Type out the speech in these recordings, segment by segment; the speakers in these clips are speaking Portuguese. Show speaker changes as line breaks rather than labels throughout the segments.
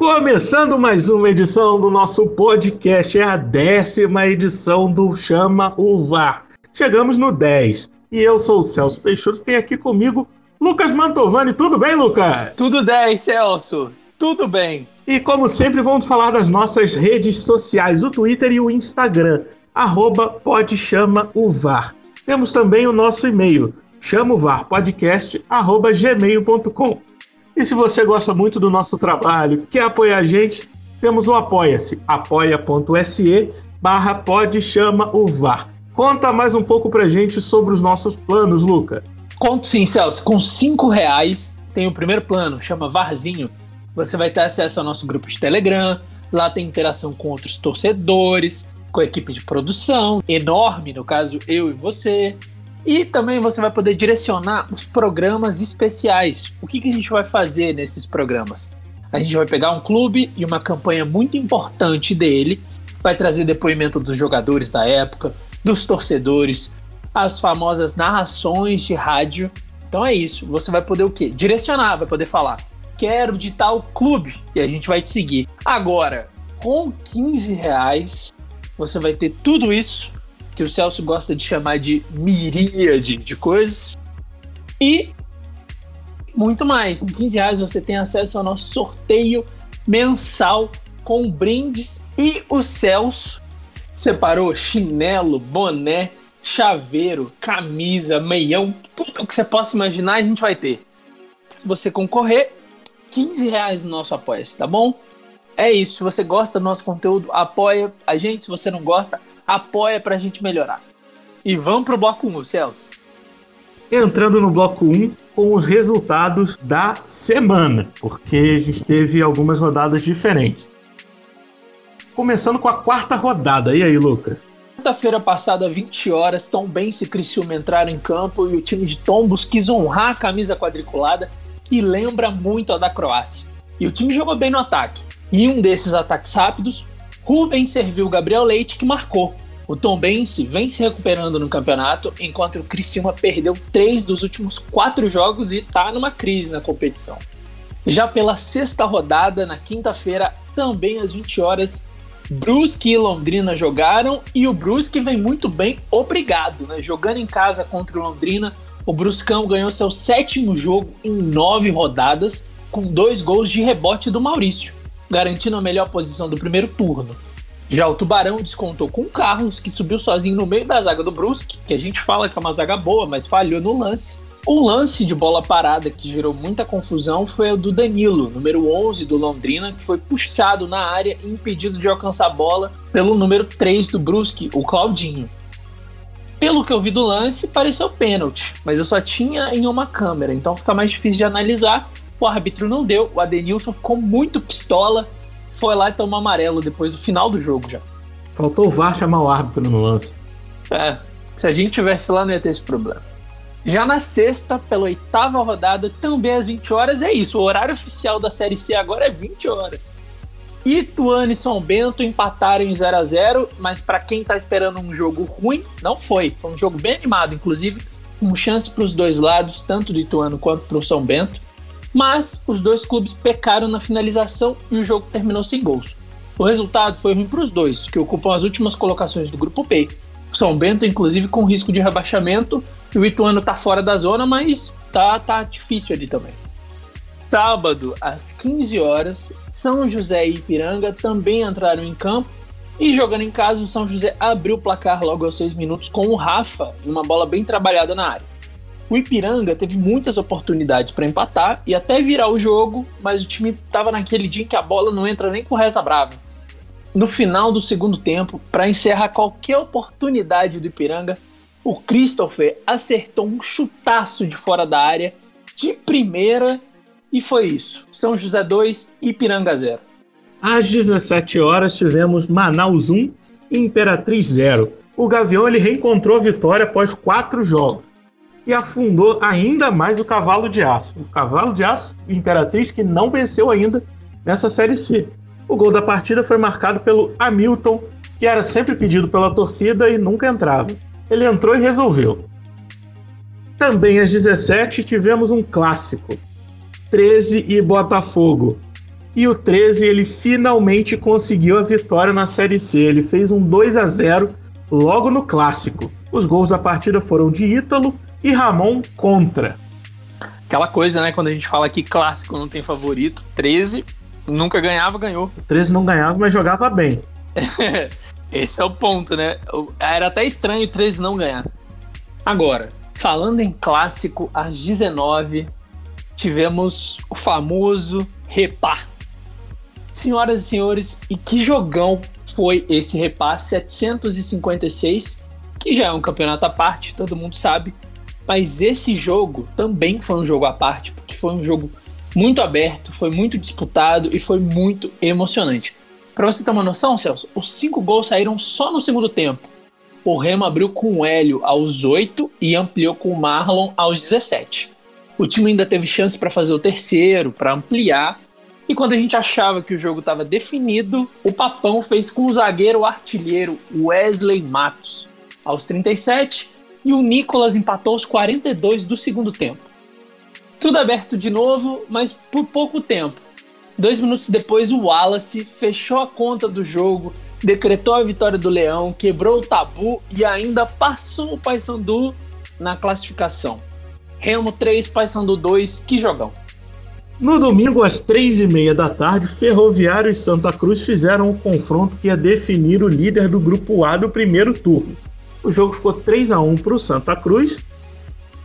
Começando mais uma edição do nosso podcast, é a décima edição do Chama o VAR. Chegamos no 10 e eu sou o Celso Peixoto, tem aqui comigo Lucas Mantovani. Tudo bem, Lucas?
Tudo 10, Celso. Tudo bem.
E como sempre, vamos falar das nossas redes sociais, o Twitter e o Instagram, arroba. Temos também o nosso e-mail, chamovarpodcast.gmail.com. E se você gosta muito do nosso trabalho, quer apoiar a gente, temos o Apoia-se, apoia.se barra pode chama o VAR. Conta mais um pouco pra gente sobre os nossos planos, Luca.
Conto sim, Celso. Com cinco reais tem o primeiro plano, chama Varzinho. Você vai ter acesso ao nosso grupo de Telegram, lá tem interação com outros torcedores, com a equipe de produção, enorme, no caso, eu e você. E também você vai poder direcionar os programas especiais. O que, que a gente vai fazer nesses programas? A gente vai pegar um clube e uma campanha muito importante dele, vai trazer depoimento dos jogadores da época, dos torcedores, as famosas narrações de rádio. Então é isso. Você vai poder o quê? Direcionar, vai poder falar. Quero de tal clube e a gente vai te seguir. Agora, com 15 reais, você vai ter tudo isso que o Celso gosta de chamar de miríade de coisas. E muito mais. Com 15 reais você tem acesso ao nosso sorteio mensal com brindes e o Celso separou chinelo, boné, chaveiro, camisa, meião, tudo que você possa imaginar a gente vai ter. Você concorrer, 15 reais no nosso apoia tá bom? É isso. Se você gosta do nosso conteúdo, apoia a gente. Se você não gosta, apoia pra gente melhorar. E vamos pro bloco 1, Celso.
Entrando no bloco 1 com os resultados da semana, porque a gente teve algumas rodadas diferentes. Começando com a quarta rodada. E aí, Lucas?
Quinta-feira passada, 20 horas, Tom Benz e Criciúma entraram em campo e o time de Tombos quis honrar a camisa quadriculada que lembra muito a da Croácia. E o time jogou bem no ataque. E um desses ataques rápidos, Rubens serviu Gabriel Leite que marcou. O Tom Bense vem se recuperando no campeonato, enquanto o Criciúma perdeu três dos últimos quatro jogos e está numa crise na competição. Já pela sexta rodada, na quinta-feira, também às 20 horas, Brusque e Londrina jogaram e o Brusque vem muito bem, obrigado, né? Jogando em casa contra o Londrina, o Bruscão ganhou seu sétimo jogo em nove rodadas, com dois gols de rebote do Maurício garantindo a melhor posição do primeiro turno. Já o Tubarão descontou com o Carlos, que subiu sozinho no meio da zaga do Brusque, que a gente fala que é uma zaga boa, mas falhou no lance. O lance de bola parada que gerou muita confusão foi o do Danilo, número 11 do Londrina, que foi puxado na área e impedido de alcançar a bola pelo número 3 do Brusque, o Claudinho. Pelo que eu vi do lance, pareceu pênalti, mas eu só tinha em uma câmera, então fica mais difícil de analisar o árbitro não deu, o Adenilson ficou muito pistola, foi lá e tomou amarelo depois do final do jogo já.
Faltou o VAR chamar o árbitro no lance.
É, se a gente tivesse lá não ia ter esse problema. Já na sexta, pela oitava rodada, também às 20 horas, é isso. O horário oficial da Série C agora é 20 horas. Ituano e São Bento empataram em 0 a 0 mas para quem tá esperando um jogo ruim, não foi. Foi um jogo bem animado, inclusive, com chance para os dois lados, tanto do Ituano quanto para o São Bento mas os dois clubes pecaram na finalização e o jogo terminou sem gols. O resultado foi ruim para os dois, que ocupam as últimas colocações do grupo B. São Bento, inclusive, com risco de rebaixamento, e o Ituano está fora da zona, mas tá, tá difícil ali também. Sábado, às 15 horas, São José e Ipiranga também entraram em campo e jogando em casa, o São José abriu o placar logo aos 6 minutos com o Rafa e uma bola bem trabalhada na área. O Ipiranga teve muitas oportunidades para empatar e até virar o jogo, mas o time estava naquele dia em que a bola não entra nem com reza brava. No final do segundo tempo, para encerrar qualquer oportunidade do Ipiranga, o Christopher acertou um chutaço de fora da área, de primeira, e foi isso. São José 2, Ipiranga 0.
Às 17 horas tivemos Manaus 1 e Imperatriz 0. O Gavião ele reencontrou a vitória após quatro jogos e afundou ainda mais o Cavalo de Aço. O Cavalo de Aço, Imperatriz, que não venceu ainda nessa Série C. O gol da partida foi marcado pelo Hamilton, que era sempre pedido pela torcida e nunca entrava. Ele entrou e resolveu. Também às 17 tivemos um clássico. 13 e Botafogo. E o 13 ele finalmente conseguiu a vitória na Série C. Ele fez um 2 a 0 logo no clássico. Os gols da partida foram de Ítalo e Ramon contra.
Aquela coisa, né? Quando a gente fala que clássico não tem favorito, 13 nunca ganhava, ganhou.
13 não ganhava, mas jogava bem.
Esse é o ponto, né? Era até estranho o 13 não ganhar. Agora, falando em clássico, às 19 tivemos o famoso repar. Senhoras e senhores, e que jogão foi esse repar 756, que já é um campeonato à parte, todo mundo sabe. Mas esse jogo também foi um jogo à parte, porque foi um jogo muito aberto, foi muito disputado e foi muito emocionante. Para você ter uma noção, Celso, os cinco gols saíram só no segundo tempo. O Remo abriu com o Hélio aos 8 e ampliou com o Marlon aos 17. O time ainda teve chance para fazer o terceiro, para ampliar. E quando a gente achava que o jogo estava definido, o Papão fez com o zagueiro artilheiro Wesley Matos aos 37 e o Nicolas empatou aos 42 do segundo tempo. Tudo aberto de novo, mas por pouco tempo. Dois minutos depois, o Wallace fechou a conta do jogo, decretou a vitória do Leão, quebrou o tabu e ainda passou o Paysandu na classificação. Remo 3, Paysandu 2, que jogão.
No domingo, às três e meia da tarde, Ferroviário e Santa Cruz fizeram o um confronto que ia definir o líder do grupo A do primeiro turno. O jogo ficou 3 a 1 para o Santa Cruz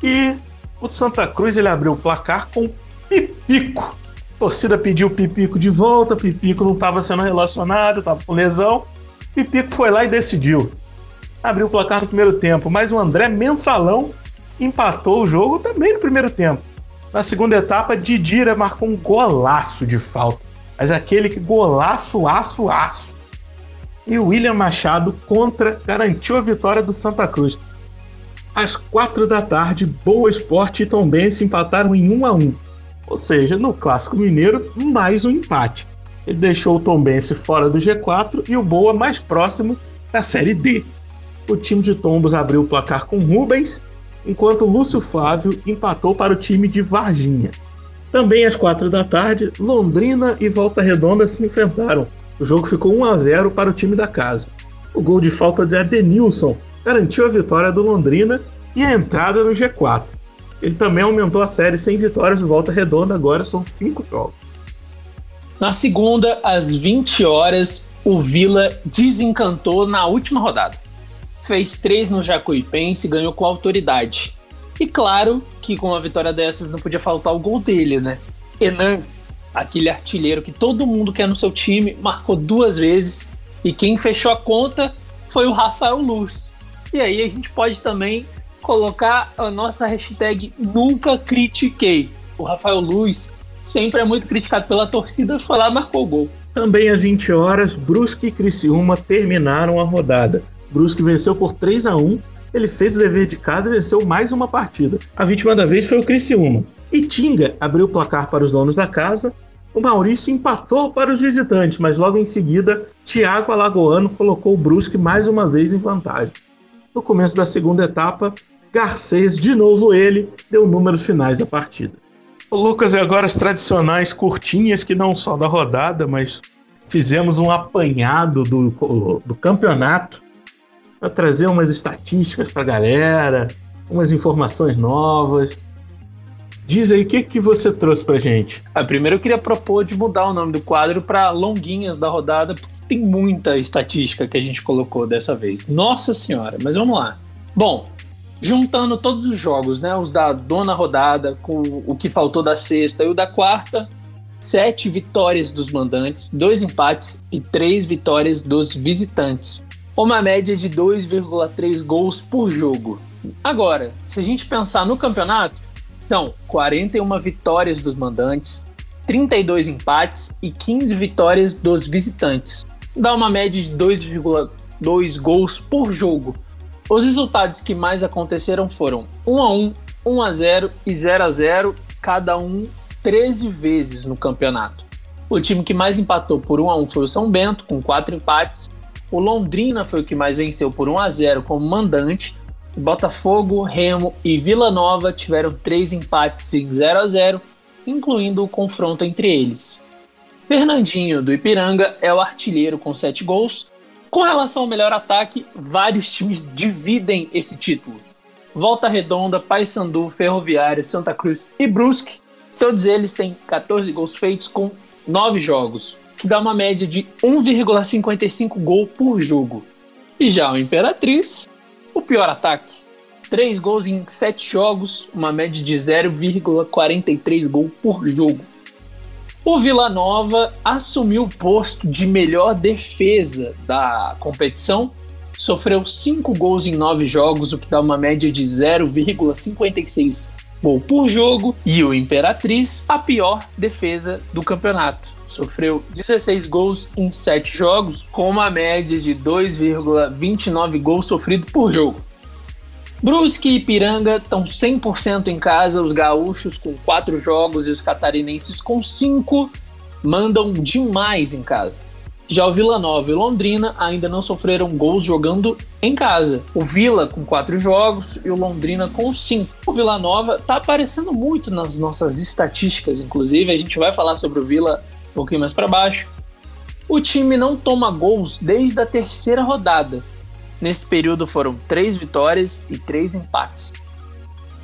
e o Santa Cruz ele abriu o placar com Pipico. A torcida pediu Pipico de volta, Pipico não estava sendo relacionado, estava com lesão. Pipico foi lá e decidiu. Abriu o placar no primeiro tempo, mas o André Mensalão empatou o jogo também no primeiro tempo. Na segunda etapa, Didira marcou um golaço de falta. Mas aquele que golaço, aço, aço. E William Machado contra garantiu a vitória do Santa Cruz. Às quatro da tarde, Boa Esporte e Tombense empataram em 1 a 1 Ou seja, no Clássico Mineiro, mais um empate. Ele deixou o Tombense fora do G4 e o Boa mais próximo da Série D. O time de Tombos abriu o placar com Rubens enquanto Lúcio Flávio empatou para o time de Varginha. Também às quatro da tarde, Londrina e Volta Redonda se enfrentaram. O jogo ficou 1 a 0 para o time da casa. O gol de falta de Adenilson garantiu a vitória do Londrina e a entrada no G4. Ele também aumentou a série sem vitórias de Volta Redonda, agora são cinco jogos.
Na segunda, às 20 horas, o Vila desencantou na última rodada fez três no Jacuipense e ganhou com autoridade. E claro que com uma vitória dessas não podia faltar o gol dele, né? Enan, aquele artilheiro que todo mundo quer no seu time, marcou duas vezes e quem fechou a conta foi o Rafael Luz. E aí a gente pode também colocar a nossa hashtag Nunca Critiquei. O Rafael Luz sempre é muito criticado pela torcida, foi lá marcou o gol.
Também às 20 horas, Brusque e Criciúma terminaram a rodada. Brusque venceu por 3 a 1 ele fez o dever de casa e venceu mais uma partida. A vítima da vez foi o Criciúma. E Tinga abriu o placar para os donos da casa. O Maurício empatou para os visitantes, mas logo em seguida, Thiago Alagoano colocou o Brusque mais uma vez em vantagem. No começo da segunda etapa, Garcês, de novo ele, deu números finais da partida. O Lucas, e agora as tradicionais curtinhas, que não só da rodada, mas fizemos um apanhado do, do campeonato para trazer umas estatísticas para a galera, umas informações novas. Diz aí o que, que você trouxe para gente.
Ah, primeiro eu queria propor de mudar o nome do quadro para Longuinhas da Rodada, porque tem muita estatística que a gente colocou dessa vez. Nossa Senhora, mas vamos lá. Bom, juntando todos os jogos, né, os da dona rodada, com o que faltou da sexta e o da quarta, sete vitórias dos mandantes, dois empates e três vitórias dos visitantes uma média de 2,3 gols por jogo. Agora, se a gente pensar no campeonato, são 41 vitórias dos mandantes, 32 empates e 15 vitórias dos visitantes. Dá uma média de 2,2 gols por jogo. Os resultados que mais aconteceram foram 1 a 1, 1 a 0 e 0 a 0, cada um 13 vezes no campeonato. O time que mais empatou por 1 a 1 foi o São Bento, com 4 empates, o Londrina foi o que mais venceu por 1 a 0 como mandante. Botafogo, Remo e Vila Nova tiveram três empates em 0 a 0, incluindo o confronto entre eles. Fernandinho, do Ipiranga, é o artilheiro com 7 gols. Com relação ao melhor ataque, vários times dividem esse título. Volta Redonda, Paysandu, Ferroviário, Santa Cruz e Brusque, todos eles têm 14 gols feitos com 9 jogos, que dá uma média de 1,55 gol por jogo. Já o Imperatriz, pior ataque, 3 gols em 7 jogos, uma média de 0,43 gol por jogo. O Vila Nova assumiu o posto de melhor defesa da competição, sofreu 5 gols em 9 jogos, o que dá uma média de 0,56 gol por jogo, e o Imperatriz, a pior defesa do campeonato. Sofreu 16 gols em 7 jogos, com uma média de 2,29 gols sofridos por jogo. Brusque e Ipiranga estão 100% em casa, os gaúchos com 4 jogos e os catarinenses com 5 mandam demais em casa. Já o Vila Nova e Londrina ainda não sofreram gols jogando em casa. O Vila com quatro jogos e o Londrina com cinco. O Vila Nova está aparecendo muito nas nossas estatísticas, inclusive. A gente vai falar sobre o Vila um pouquinho mais para baixo. O time não toma gols desde a terceira rodada. Nesse período foram três vitórias e três empates.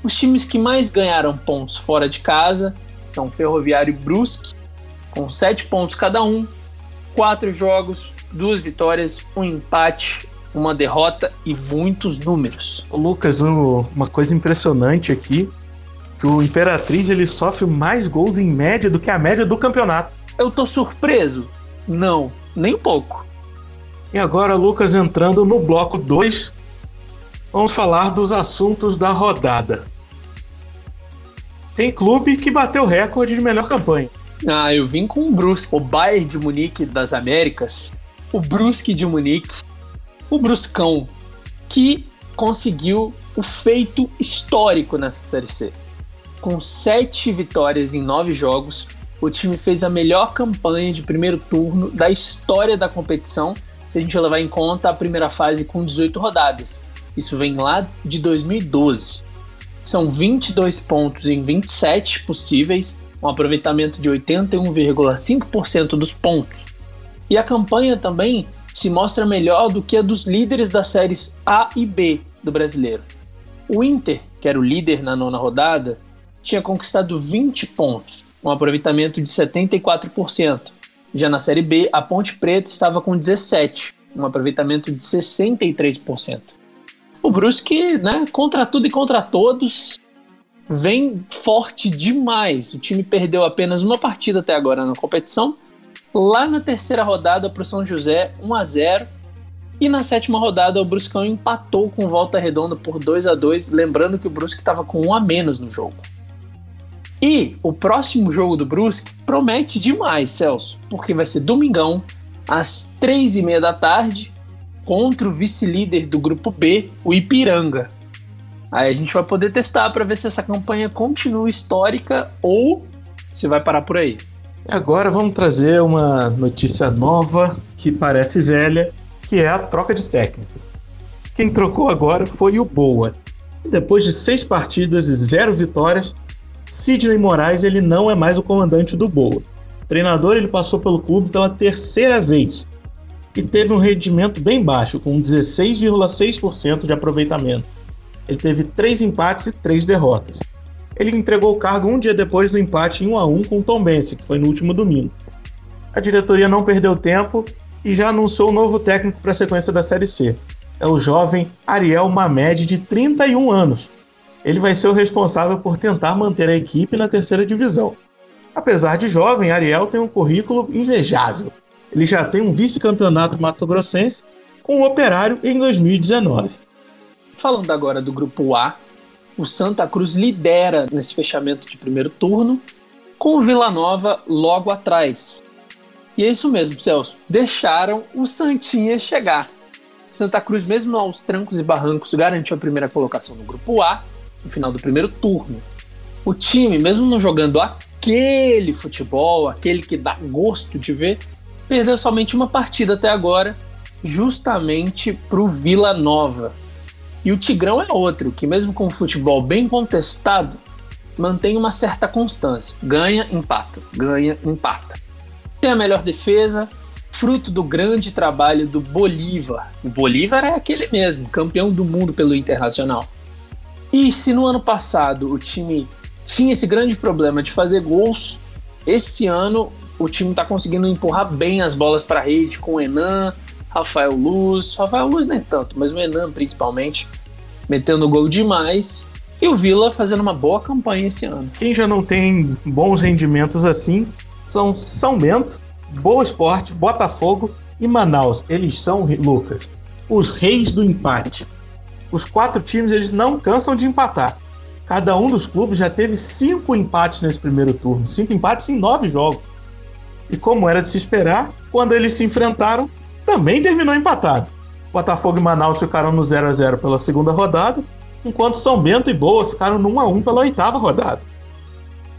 Os times que mais ganharam pontos fora de casa são Ferroviário e Brusque, com sete pontos cada um, quatro jogos, duas vitórias, um empate, uma derrota e muitos números.
Lucas, uma coisa impressionante aqui, que o Imperatriz ele sofre mais gols em média do que a média do campeonato.
Eu tô surpreso? Não, nem um pouco.
E agora, Lucas, entrando no bloco 2, vamos falar dos assuntos da rodada. Tem clube que bateu recorde de melhor campanha.
Ah, eu vim com o Brusque, o Bayern de Munique das Américas, o Brusque de Munique, o Bruscão, que conseguiu o feito histórico nessa Série C. Com sete vitórias em nove jogos, o time fez a melhor campanha de primeiro turno da história da competição se a gente levar em conta a primeira fase com 18 rodadas. Isso vem lá de 2012. São 22 pontos em 27 possíveis, um aproveitamento de 81,5% dos pontos. E a campanha também se mostra melhor do que a dos líderes das séries A e B do brasileiro. O Inter, que era o líder na nona rodada, tinha conquistado 20 pontos, um aproveitamento de 74%. Já na Série B, a Ponte Preta estava com 17, um aproveitamento de 63%. O Brusque, né, contra tudo e contra todos, vem forte demais. O time perdeu apenas uma partida até agora na competição. Lá na terceira rodada para o São José, 1 a 0 e na sétima rodada o Bruscão empatou com Volta Redonda por 2 a 2 lembrando que o Brusque estava com um a menos no jogo. E o próximo jogo do Brusque promete demais, Celso, porque vai ser domingão, às três e meia da tarde, contra o vice-líder do grupo B, o Ipiranga. Aí a gente vai poder testar para ver se essa campanha continua histórica ou se vai parar por aí.
Agora vamos trazer uma notícia nova que parece velha, que é a troca de técnico. Quem trocou agora foi o Boa. Depois de seis partidas e zero vitórias, Sidney Moraes ele não é mais o comandante do Boa. Treinador ele passou pelo clube pela terceira vez e teve um rendimento bem baixo, com 16,6% de aproveitamento. Ele teve três empates e três derrotas. Ele entregou o cargo um dia depois do empate em 1 a 1 com o Tom Bense, que foi no último domingo. A diretoria não perdeu tempo e já anunciou o novo técnico para a sequência da Série C. É o jovem Ariel Mamed, de 31 anos, ele vai ser o responsável por tentar manter a equipe na terceira divisão. Apesar de jovem, Ariel tem um currículo invejável. Ele já tem um vice-campeonato mato-grossense com o Operário em 2019.
Falando agora do grupo A, o Santa Cruz lidera nesse fechamento de primeiro turno, com o Vila Nova logo atrás. E é isso mesmo, Celso. Deixaram o Santinha chegar. Santa Cruz, mesmo aos trancos e barrancos, garantiu a primeira colocação no grupo A no final do primeiro turno. O time, mesmo não jogando aquele futebol, aquele que dá gosto de ver, perdeu somente uma partida até agora, justamente para o Vila Nova. E o Tigrão é outro, que mesmo com o futebol bem contestado, mantém uma certa constância. Ganha, empata, ganha, empata. tem a melhor defesa, fruto do grande trabalho do Bolívar. O Bolívar é aquele mesmo, campeão do mundo pelo Internacional. E se no ano passado o time tinha esse grande problema de fazer gols, esse ano o time está conseguindo empurrar bem as bolas para a rede com o Enan, Rafael Luz, Rafael Luz nem tanto, mas o Enan principalmente, metendo gol demais. E o Vila fazendo uma boa campanha esse ano.
Quem já não tem bons rendimentos assim são São Bento, Boa Esporte, Botafogo e Manaus. Eles são, Lucas, os reis do empate. Os quatro times eles não cansam de empatar. Cada um dos clubes já teve cinco empates nesse primeiro turno. Cinco empates em nove jogos. E como era de se esperar, quando eles se enfrentaram, também terminou empatado. Botafogo e Manaus ficaram no 0 a 0 pela segunda rodada, enquanto São Bento e Boa ficaram no 1 a 1 pela oitava rodada.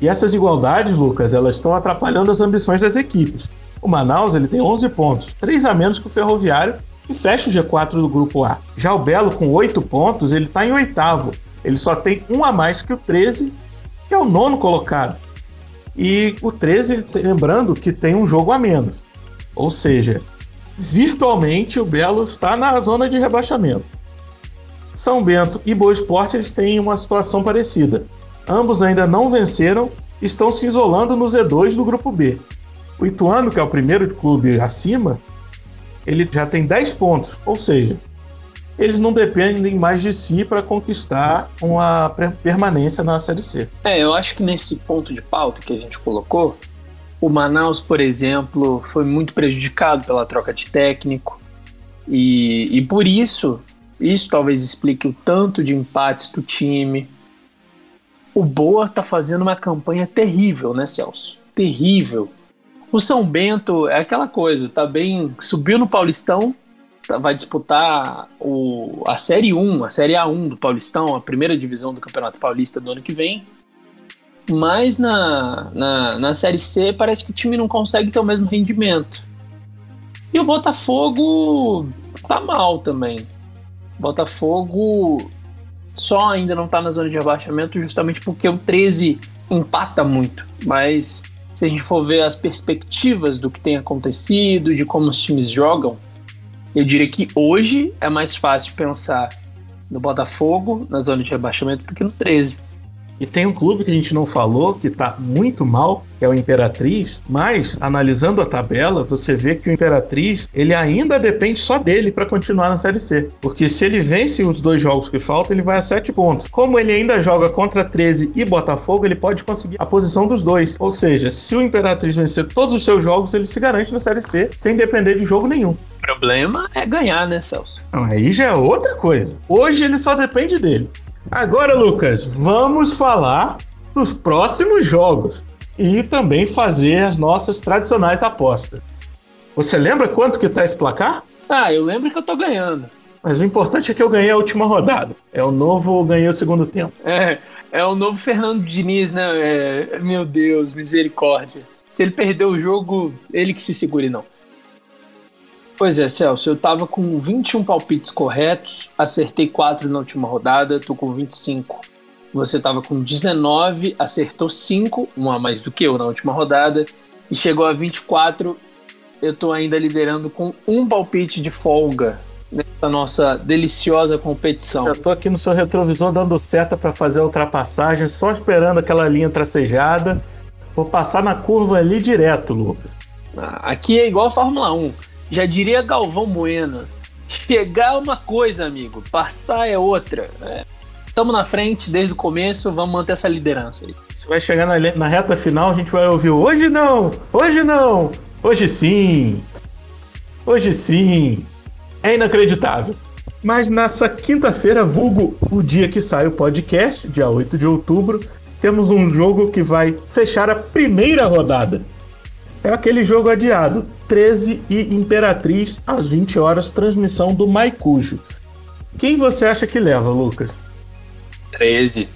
E essas igualdades, Lucas, elas estão atrapalhando as ambições das equipes. O Manaus ele tem 11 pontos, 3 a menos que o Ferroviário, e fecha o G4 do grupo A. Já o Belo, com 8 pontos, ele está em oitavo. Ele só tem um a mais que o 13, que é o nono colocado. E o 13, lembrando que tem um jogo a menos. Ou seja, virtualmente o Belo está na zona de rebaixamento. São Bento e Boa Esporte eles têm uma situação parecida. Ambos ainda não venceram, estão se isolando no Z2 do grupo B. O Ituano, que é o primeiro clube acima, ele já tem 10 pontos, ou seja, eles não dependem mais de si para conquistar uma permanência na Série C.
É, eu acho que nesse ponto de pauta que a gente colocou, o Manaus, por exemplo, foi muito prejudicado pela troca de técnico e, e por isso, isso talvez explique o tanto de empates do time. O Boa está fazendo uma campanha terrível, né, Celso? Terrível o São Bento é aquela coisa, tá bem. Subiu no Paulistão, tá, vai disputar o, a Série 1, a Série A1 do Paulistão, a primeira divisão do Campeonato Paulista do ano que vem. Mas na, na, na Série C parece que o time não consegue ter o mesmo rendimento. E o Botafogo tá mal também. Botafogo só ainda não tá na zona de rebaixamento justamente porque o 13 empata muito. Mas se a gente for ver as perspectivas do que tem acontecido, de como os times jogam, eu diria que hoje é mais fácil pensar no Botafogo, na zona de rebaixamento, do que no 13.
E tem um clube que a gente não falou, que está muito mal, que é o Imperatriz, mas analisando a tabela, você vê que o Imperatriz, ele ainda depende só dele para continuar na Série C. Porque se ele vence os dois jogos que faltam, ele vai a 7 pontos. Como ele ainda joga contra 13 e Botafogo, ele pode conseguir a posição dos dois. Ou seja, se o Imperatriz vencer todos os seus jogos, ele se garante na Série C, sem depender de jogo nenhum.
O problema é ganhar, né, Celso?
Não, aí já é outra coisa. Hoje ele só depende dele. Agora, Lucas, vamos falar dos próximos jogos e também fazer as nossas tradicionais apostas. Você lembra quanto que tá esse placar?
Ah, eu lembro que eu tô ganhando.
Mas o importante é que eu ganhei a última rodada. É o novo, ganhei o segundo tempo.
É, é o novo Fernando Diniz, né? É, meu Deus, misericórdia. Se ele perder o jogo, ele que se segure, não. Pois é, Celso, eu tava com 21 palpites corretos, acertei 4 na última rodada, tô com 25. Você tava com 19, acertou 5, um a mais do que eu na última rodada, e chegou a 24. Eu tô ainda liderando com um palpite de folga nessa nossa deliciosa competição.
Eu tô aqui no seu retrovisor dando seta para fazer a ultrapassagem, só esperando aquela linha tracejada. Vou passar na curva ali direto, Lucas.
Ah, aqui é igual a Fórmula 1 já diria Galvão Bueno. Chegar é uma coisa, amigo. Passar é outra. Estamos é. na frente desde o começo, vamos manter essa liderança aí.
Você vai chegar na, na reta final, a gente vai ouvir hoje não, hoje não, hoje sim, hoje sim. É inacreditável. Mas nessa quinta-feira, vulgo o dia que sai o podcast, dia 8 de outubro, temos um jogo que vai fechar a primeira rodada é aquele jogo adiado. 13 e Imperatriz às 20 horas, transmissão do Maicujo. Quem você acha que leva, Lucas?
13.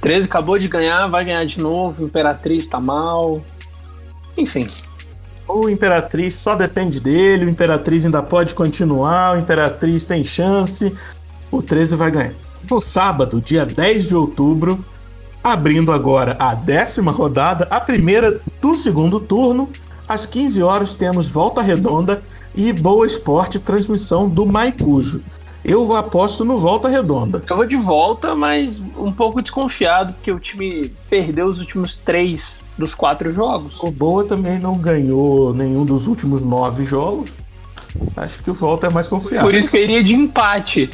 13 acabou de ganhar, vai ganhar de novo. Imperatriz tá mal. Enfim.
O Imperatriz só depende dele, o Imperatriz ainda pode continuar, o Imperatriz tem chance. O 13 vai ganhar. No sábado, dia 10 de outubro, abrindo agora a décima rodada, a primeira do segundo turno, Às 15 horas temos Volta Redonda e Boa Esporte, transmissão do Maicujo. Eu aposto no Volta Redonda.
Eu vou de volta, mas um pouco desconfiado, porque o time perdeu os últimos três dos quatro jogos.
O Boa também não ganhou nenhum dos últimos nove jogos. Acho que o Volta é mais confiável.
Por isso que eu iria de empate.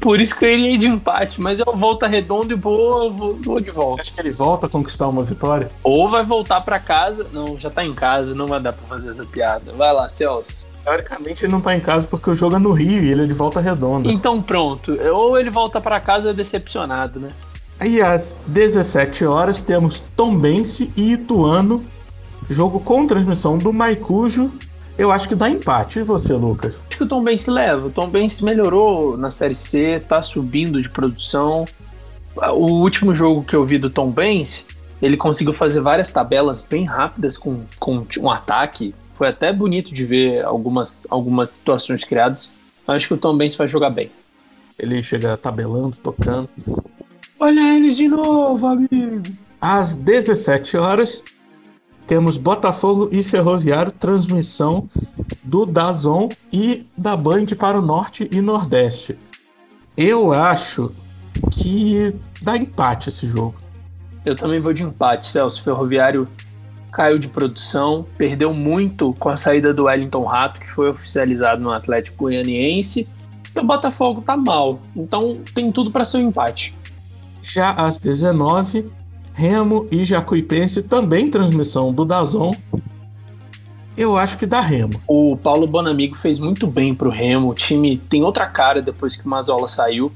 Por isso que eu iria de empate, mas eu volta redondo e vou, vou, vou de volta.
Acho que ele volta a conquistar uma vitória.
Ou vai voltar para casa. Não, já tá em casa, não vai dar pra fazer essa piada. Vai lá, Celso.
Teoricamente ele não tá em casa porque o jogo é no Rio e ele é de volta redonda.
Então pronto. Ou ele volta para casa decepcionado, né?
Aí às 17 horas temos Tombense e Ituano. Jogo com transmissão do Maicujo eu acho que dá empate. E você, Lucas?
Acho que o Tom Benz leva. O Tom Benz melhorou na Série C, tá subindo de produção. O último jogo que eu vi do Tom Benz, ele conseguiu fazer várias tabelas bem rápidas com, com um ataque. Foi até bonito de ver algumas, algumas situações criadas. Acho que o Tom Benz vai jogar bem.
Ele chega tabelando, tocando.
Olha eles de novo, amigo.
Às 17 horas, temos Botafogo e Ferroviário, transmissão do Dazon e da Band para o Norte e Nordeste. Eu acho que dá empate esse jogo.
Eu também vou de empate, Celso. Ferroviário caiu de produção, perdeu muito com a saída do Wellington Rato, que foi oficializado no Atlético Goianiense. E o Botafogo tá mal, então tem tudo para ser um empate.
Já às 19 Remo e Jacuipense, também transmissão do Dazon. Eu acho que dá Remo.
O Paulo Bonamigo fez muito bem pro Remo. O time tem outra cara depois que o Mazola saiu.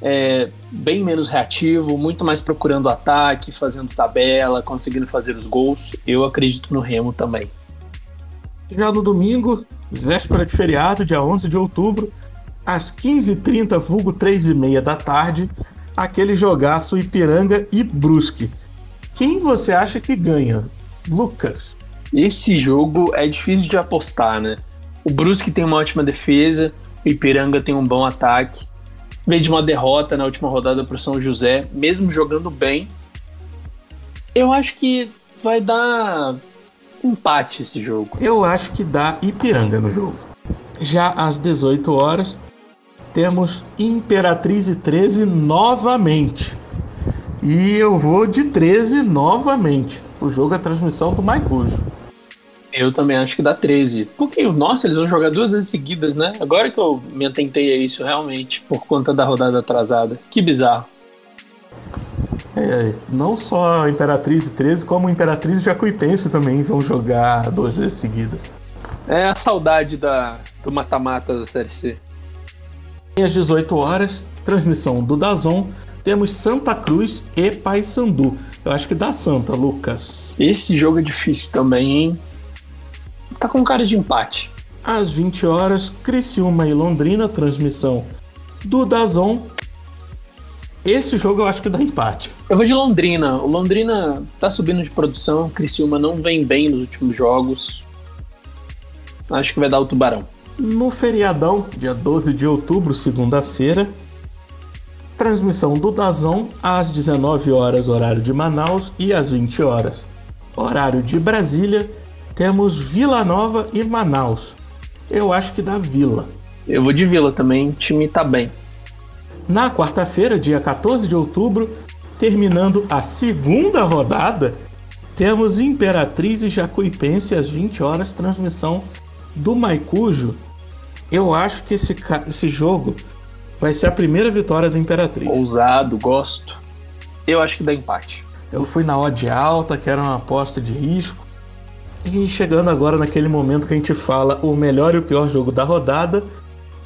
É bem menos reativo, muito mais procurando ataque, fazendo tabela, conseguindo fazer os gols. Eu acredito no Remo também.
Já no domingo, véspera de feriado, dia 11 de outubro, às 15h30, vulgo 3h30 da tarde, aquele jogaço Ipiranga e Brusque. Quem você acha que ganha? Lucas.
Esse jogo é difícil de apostar, né? O Brusque tem uma ótima defesa, o Ipiranga tem um bom ataque. Veio de uma derrota na última rodada para o São José, mesmo jogando bem. Eu acho que vai dar empate esse jogo.
Eu acho que dá Ipiranga no jogo. Já às 18 horas, temos Imperatriz e 13 novamente. E eu vou de 13 novamente. O jogo é a transmissão do Maicujo.
Eu também acho que dá 13. Porque, nossa, eles vão jogar duas vezes seguidas, né? Agora que eu me atentei a isso realmente, por conta da rodada atrasada. Que bizarro.
É, não só Imperatriz e 13, como Imperatriz e Jacuipense também vão jogar duas vezes seguidas.
É a saudade da, do mata-mata da Série C.
Às 18 horas, transmissão do Dazon, temos Santa Cruz e Paysandu. Eu acho que dá Santa, Lucas.
Esse jogo é difícil também, hein? Tá com cara de empate.
Às 20 horas, Criciúma e Londrina, transmissão do Dazon. Esse jogo eu acho que dá empate.
Eu vou de Londrina. O Londrina tá subindo de produção, Criciúma não vem bem nos últimos jogos. Acho que vai dar o Tubarão.
No feriadão, dia 12 de outubro, segunda-feira, transmissão do Dazon às 19 horas, horário de Manaus, e às 20 horas, horário de Brasília, temos Vila Nova e Manaus. Eu acho que dá Vila.
Eu vou de Vila também, o time tá bem.
Na quarta-feira, dia 14 de outubro, terminando a segunda rodada, temos Imperatriz e Jacuipense às 20 horas, transmissão do Maicujo, eu acho que esse, esse jogo vai ser a primeira vitória da Imperatriz.
Ousado, gosto. Eu acho que dá empate.
Eu fui na odd alta, que era uma aposta de risco. E chegando agora naquele momento que a gente fala o melhor e o pior jogo da rodada,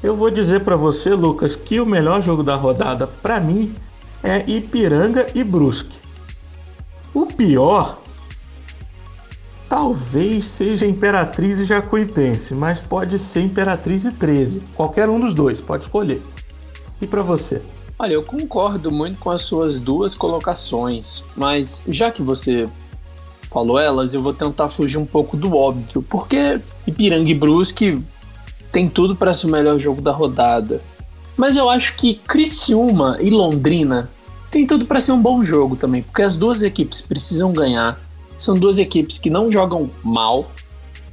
eu vou dizer para você, Lucas, que o melhor jogo da rodada para mim é Ipiranga e Brusque. O pior Talvez seja Imperatriz e Jacuipense, mas pode ser Imperatriz e 13. Qualquer um dos dois, pode escolher. E para você?
Olha, eu concordo muito com as suas duas colocações, mas já que você falou elas, eu vou tentar fugir um pouco do óbvio, porque Ipiranga e Brusque tem tudo para ser o melhor jogo da rodada. Mas eu acho que Criciúma e Londrina tem tudo para ser um bom jogo também, porque as duas equipes precisam ganhar são duas equipes que não jogam mal,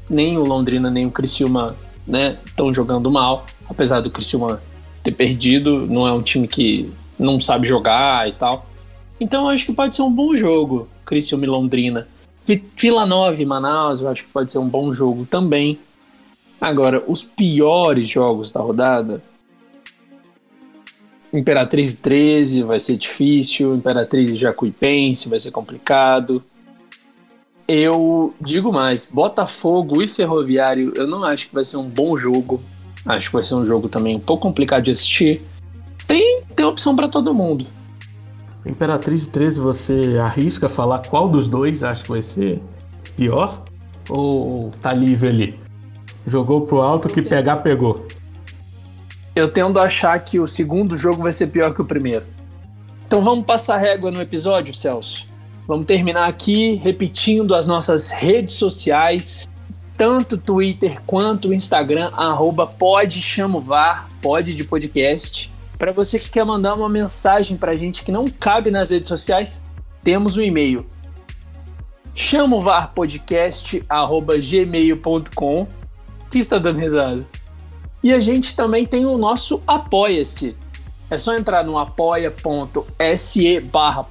Nem o Londrina nem o Criciúma né, estão jogando mal, apesar do Criciúma ter perdido, não é um time que não sabe jogar e tal. Então acho que pode ser um bom jogo, Criciúma e Londrina. Vila Nova e Manaus, eu acho que pode ser um bom jogo também. Agora, os piores jogos da rodada. Imperatriz 13 vai ser difícil, Imperatriz Jacuipense vai ser complicado. Eu digo mais, Botafogo e Ferroviário, eu não acho que vai ser um bom jogo. Acho que vai ser um jogo também um pouco complicado de assistir. Tem, tem opção para todo mundo.
Imperatriz 13, você arrisca falar qual dos dois acha que vai ser pior? Ou tá livre ali? Jogou pro alto, que pegar, pegou.
Eu tendo a achar que o segundo jogo vai ser pior que o primeiro. Então vamos passar régua no episódio, Celso. Vamos terminar aqui repetindo as nossas redes sociais, tanto Twitter quanto Instagram, arroba pode chamovar, pode de podcast. Para você que quer mandar uma mensagem para a gente que não cabe nas redes sociais, temos um e-mail chamovarpodcast@gmail.com. Que está dando risada. E a gente também tem o nosso Apoia-se. É só entrar no apoia.se barra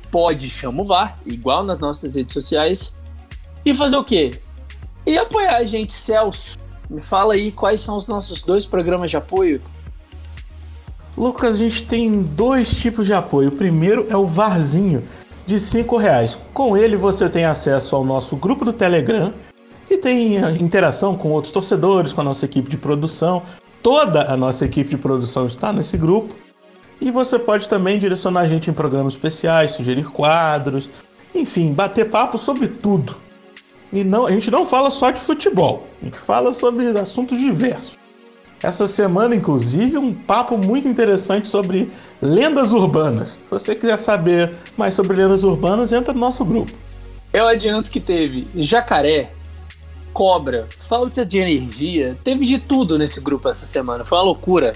igual nas nossas redes sociais, e fazer o quê? E apoiar a gente, Celso. Me fala aí quais são os nossos dois programas de apoio.
Lucas, a gente tem dois tipos de apoio. O primeiro é o Varzinho, de cinco reais. Com ele você tem acesso ao nosso grupo do Telegram, que tem interação com outros torcedores, com a nossa equipe de produção. Toda a nossa equipe de produção está nesse grupo. E você pode também direcionar a gente em programas especiais, sugerir quadros, enfim, bater papo sobre tudo. E não, a gente não fala só de futebol, a gente fala sobre assuntos diversos. Essa semana, inclusive, um papo muito interessante sobre lendas urbanas. Se você quiser saber mais sobre lendas urbanas, entra no nosso grupo.
Eu adianto que teve jacaré, cobra, falta de energia, teve de tudo nesse grupo essa semana. Foi uma loucura.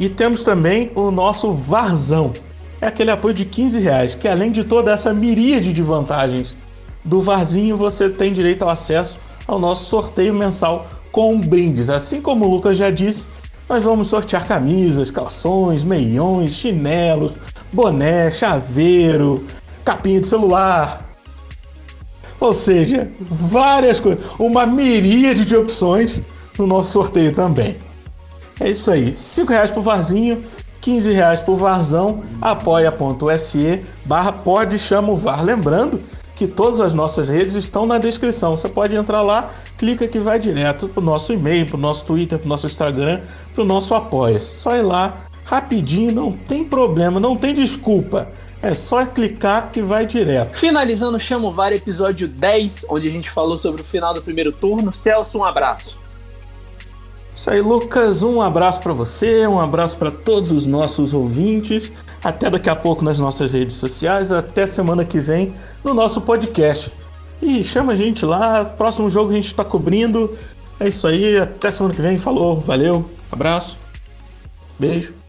E temos também o nosso Varzão. É aquele apoio de 15 reais, que além de toda essa miríade de vantagens do Varzinho, você tem direito ao acesso ao nosso sorteio mensal com brindes. Assim como o Lucas já disse, nós vamos sortear camisas, calções, meiões, chinelos, boné, chaveiro, capinha de celular. Ou seja, várias coisas, uma miríade de opções no nosso sorteio também. É isso aí, 5 reais por varzinho, 15 reais por varzão, apoia.se barra pode chama o VAR. Lembrando que todas as nossas redes estão na descrição. Você pode entrar lá, clica que vai direto para o nosso e-mail, para o nosso Twitter, para o nosso Instagram, para o nosso apoia. Só ir lá, rapidinho, não tem problema, não tem desculpa. É só clicar que vai direto.
Finalizando Chamo o VAR, episódio 10, onde a gente falou sobre o final do primeiro turno. Celso, um abraço.
Isso aí, Lucas. Um abraço para você, um abraço para todos os nossos ouvintes. Até daqui a pouco nas nossas redes sociais. Até semana que vem no nosso podcast. E chama a gente lá. Próximo jogo a gente está cobrindo. É isso aí. Até semana que vem. Falou. Valeu. Abraço. Beijo.